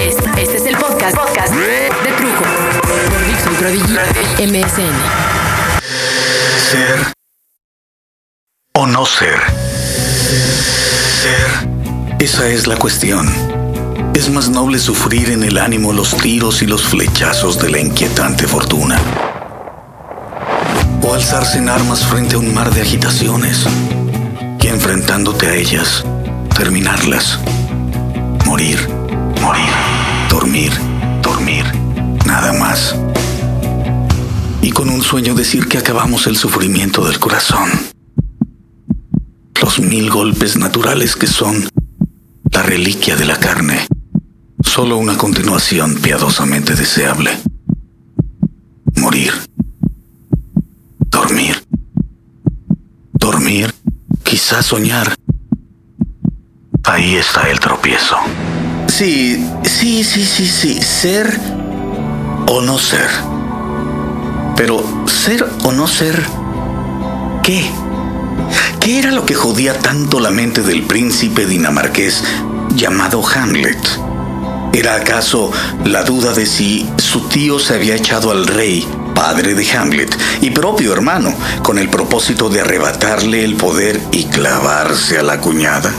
Este, este es el podcast, podcast de Trujo. Por Dixon Prodigy MSN. Ser o no ser. Ser. Esa es la cuestión. Es más noble sufrir en el ánimo los tiros y los flechazos de la inquietante fortuna. O alzarse en armas frente a un mar de agitaciones. Y enfrentándote a ellas, terminarlas. Morir, morir, dormir, dormir, nada más. Y con un sueño decir que acabamos el sufrimiento del corazón. Los mil golpes naturales que son la reliquia de la carne. Solo una continuación piadosamente deseable. Morir. Dormir. Dormir. Quizás soñar. Ahí está el tropiezo. Sí, sí, sí, sí, sí. Ser o no ser. Pero ser o no ser, ¿qué? ¿Qué era lo que jodía tanto la mente del príncipe dinamarqués llamado Hamlet? ¿Era acaso la duda de si su tío se había echado al rey, padre de Hamlet, y propio hermano, con el propósito de arrebatarle el poder y clavarse a la cuñada?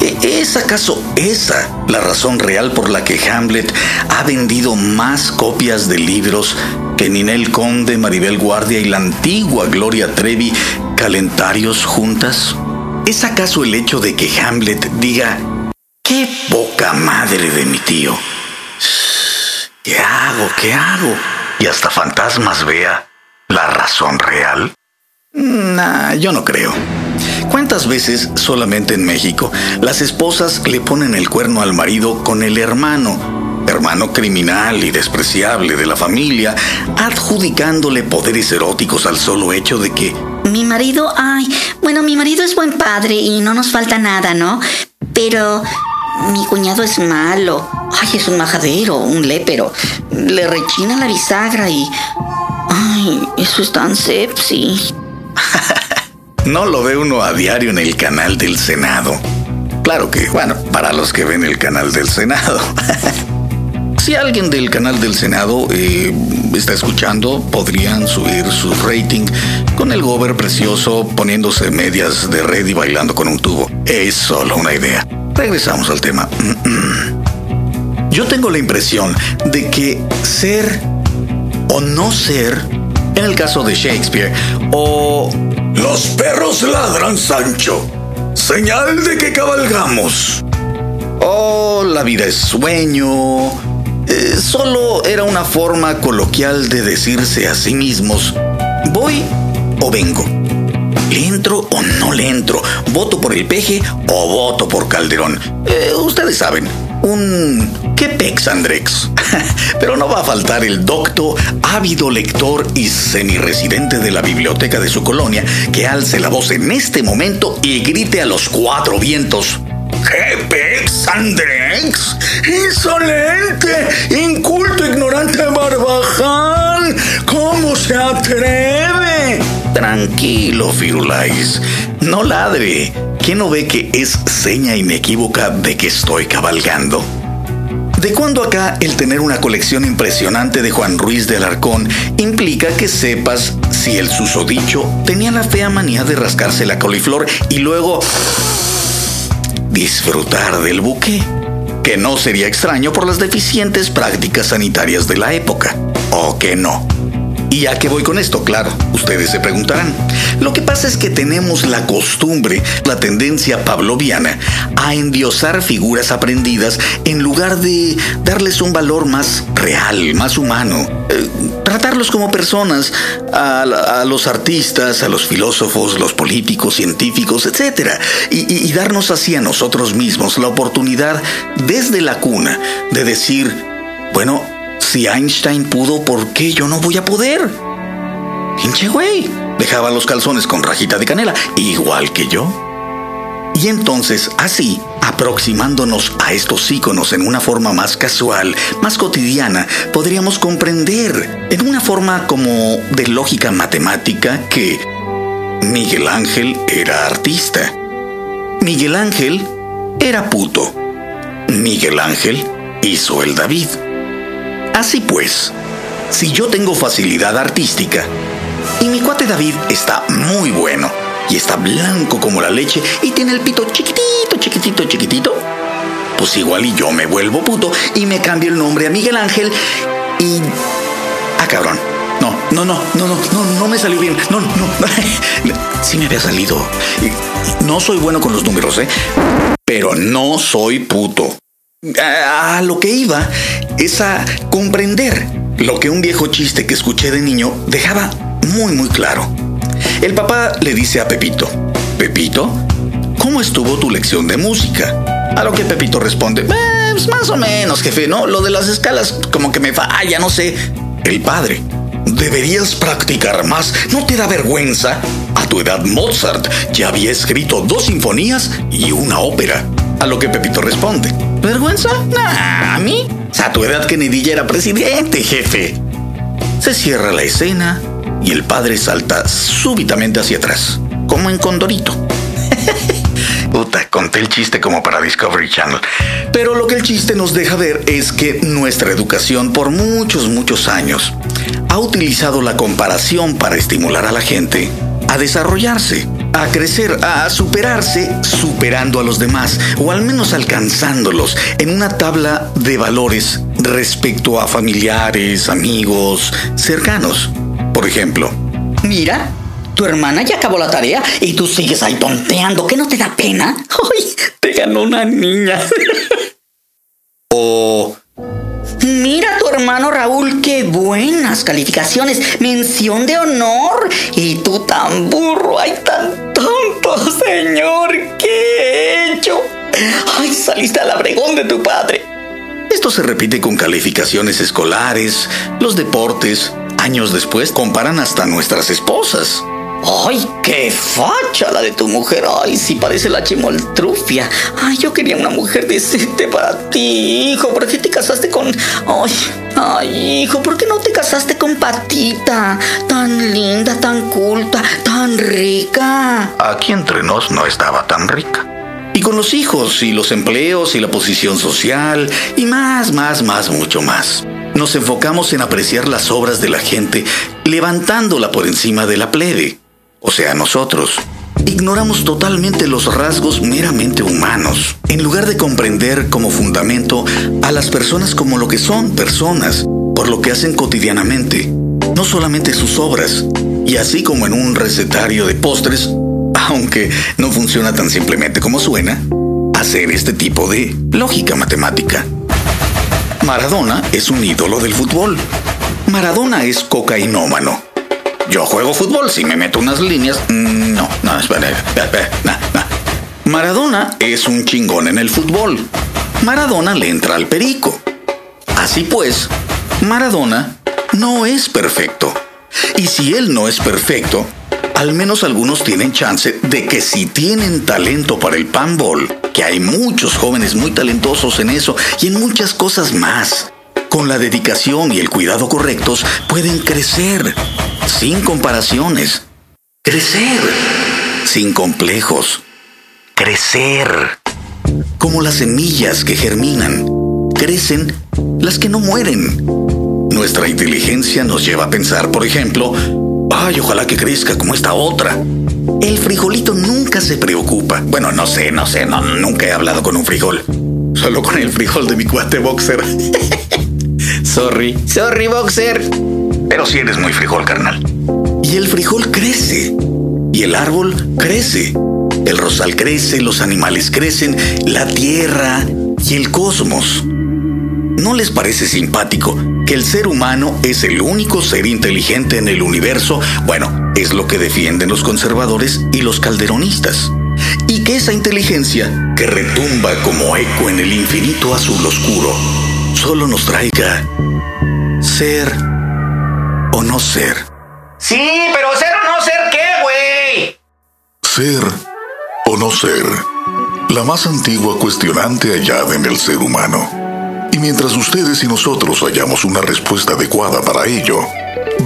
¿E- ¿Es acaso esa la razón real por la que Hamlet ha vendido más copias de libros que Ninel Conde, Maribel Guardia y la antigua Gloria Trevi calentarios juntas? ¿Es acaso el hecho de que Hamlet diga, qué poca madre de mi tío? ¿Qué hago? ¿Qué hago? Y hasta fantasmas vea la razón real. Nah, yo no creo. ¿Cuántas veces solamente en México las esposas le ponen el cuerno al marido con el hermano, hermano criminal y despreciable de la familia, adjudicándole poderes eróticos al solo hecho de que Mi marido, ay, bueno, mi marido es buen padre y no nos falta nada, ¿no? Pero mi cuñado es malo. Ay, es un majadero, un lépero. Le rechina la bisagra y... Ay, eso es tan sepsi. No lo ve uno a diario en el canal del Senado. Claro que, bueno, para los que ven el canal del Senado. Si alguien del canal del Senado eh, está escuchando, podrían subir su rating con el gober precioso poniéndose medias de red y bailando con un tubo. Es solo una idea. Regresamos al tema. Yo tengo la impresión de que ser o no ser, en el caso de Shakespeare, o Los perros ladran, Sancho. Señal de que cabalgamos. O la vida es sueño. Eh, solo era una forma coloquial de decirse a sí mismos, voy o vengo. ¿Le entro o no le entro? ¿Voto por el peje o voto por Calderón? Eh, ustedes saben, un... ¿Qué pex, Andrex? Pero no va a faltar el docto, ávido lector y semiresidente de la biblioteca de su colonia que alce la voz en este momento y grite a los cuatro vientos. ¿Qué pex, Andrex? ¡Insolente! ¡Inculto, ignorante, barbaján! ¿Cómo se atreve? Tranquilo, Firulais. No ladre. ¿Quién no ve que es seña inequívoca de que estoy cabalgando? De cuando acá el tener una colección impresionante de Juan Ruiz de Alarcón implica que sepas si el susodicho tenía la fea manía de rascarse la coliflor y luego disfrutar del buque, que no sería extraño por las deficientes prácticas sanitarias de la época, o que no. ¿Y a qué voy con esto? Claro, ustedes se preguntarán. Lo que pasa es que tenemos la costumbre, la tendencia pavloviana, a endiosar figuras aprendidas en lugar de darles un valor más real, más humano. Eh, tratarlos como personas, a, los artistas, a los filósofos, los políticos, científicos, etc. Y, y darnos así a nosotros mismos la oportunidad desde la cuna de decir, bueno, si Einstein pudo, ¿por qué yo no voy a poder? Hinche güey. Dejaba los calzones con rajita de canela, igual que yo. Y entonces, así, aproximándonos a estos íconos en una forma más casual, más cotidiana, podríamos comprender, en una forma como de lógica matemática, que Miguel Ángel era artista. Miguel Ángel era puto. Miguel Ángel hizo el David. Así pues, si yo tengo facilidad artística y mi cuate David está muy bueno y está blanco como la leche y tiene el pito chiquitito, chiquitito, chiquitito, pues igual y yo me vuelvo puto y me cambio el nombre a Miguel Ángel y... Ah, cabrón. No, no, no, no, no, no, no me salió bien. No, no, sí me había salido. No soy bueno con los números, ¿eh? Pero no soy puto. A, lo que iba es a comprender lo que un viejo chiste que escuché de niño dejaba muy, muy claro. El papá le dice a Pepito, Pepito, ¿cómo estuvo tu lección de música? A lo que Pepito responde, pues más o menos, jefe, ¿no? Lo de las escalas como que me falla, no sé. El padre, deberías practicar más, ¿no te da vergüenza? A tu edad Mozart ya había escrito dos sinfonías y una ópera. A lo que Pepito responde, ¿vergüenza? Nah, a mí. A tu edad Kennedy ya era presidente, jefe. Se cierra la escena y el padre salta súbitamente hacia atrás, como en Condorito. Puta, conté el chiste como para Discovery Channel. Pero lo que el chiste nos deja ver es que nuestra educación por muchos, muchos años ha utilizado la comparación para estimular a la gente a desarrollarse, a crecer, a superarse, superando a los demás, o al menos alcanzándolos en una tabla de valores respecto a familiares, amigos, cercanos. Por ejemplo, mira, tu hermana ya acabó la tarea y tú sigues ahí tonteando. ¿Qué no te da pena? ¡Ay! Te ganó una niña. hermano Raúl, qué buenas calificaciones, mención de honor. Y tú tan burro, ay, tan tonto, señor, ¿qué he hecho? Ay, saliste al abregón de tu padre. Esto se repite con calificaciones escolares, los deportes. Años después comparan hasta nuestras esposas. ¡Ay, qué facha la de tu mujer! ¡Ay, sí parece la chimoltrufia! ¡Ay, yo quería una mujer decente para ti, hijo! ¿Por qué te casaste con...? ¡Ay, ay, hijo! ¿Por qué no te casaste con Patita? Tan linda, tan culta, tan rica. Aquí entre nos no estaba tan rica. Y con los hijos, y los empleos, y la posición social, y más, más, más, mucho más. Nos enfocamos en apreciar las obras de la gente, levantándola por encima de la plebe o sea, nosotros, ignoramos totalmente los rasgos meramente humanos, en lugar de comprender como fundamento a las personas como lo que son personas, por lo que hacen cotidianamente, no solamente sus obras, y así como en un recetario de postres, aunque no funciona tan simplemente como suena, hacer este tipo de lógica matemática. Maradona es un ídolo del fútbol. Maradona es cocainómano. Yo juego fútbol, si me meto unas líneas. Mm, no, no, espera, espera, no. Maradona es un chingón en el fútbol. Maradona le entra al perico. Así pues, Maradona no es perfecto. Y si él no es perfecto, al menos algunos tienen chance de que si tienen talento para el panball, que hay muchos jóvenes muy talentosos en eso y en muchas cosas más, con la dedicación y el cuidado correctos pueden crecer sin comparaciones. Crecer sin complejos. Crecer. Como las semillas que germinan. Crecen las que no mueren. Nuestra inteligencia nos lleva a pensar, por ejemplo, ay, ojalá que crezca como esta otra. El frijolito nunca se preocupa. Bueno, no sé, no sé, no, nunca he hablado con un frijol. Solo con el frijol de mi cuate boxer. sorry, sorry boxer. Pero si eres muy frijol, carnal. Y el frijol crece. Y el árbol crece. El rosal crece, los animales crecen, la tierra y el cosmos. ¿No les parece simpático que el ser humano es el único ser inteligente en el universo? Bueno, es lo que defienden los conservadores y los calderonistas. Y que esa inteligencia, que retumba como eco en el infinito azul oscuro, solo nos traiga ser o no ser. Sí, pero ser o no ser qué, güey. Ser o no ser. La más antigua cuestionante hallada en el ser humano. Y mientras ustedes y nosotros hallamos una respuesta adecuada para ello,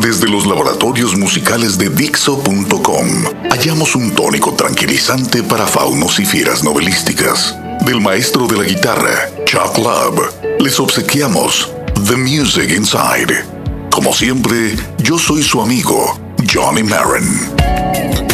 desde los laboratorios musicales de Dixo.com hallamos un tónico tranquilizante para faunos y fieras novelísticas, del maestro de la guitarra, Club, les obsequiamos The Music Inside. Como siempre, yo soy su amigo, Johnny Marin.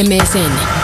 MSN.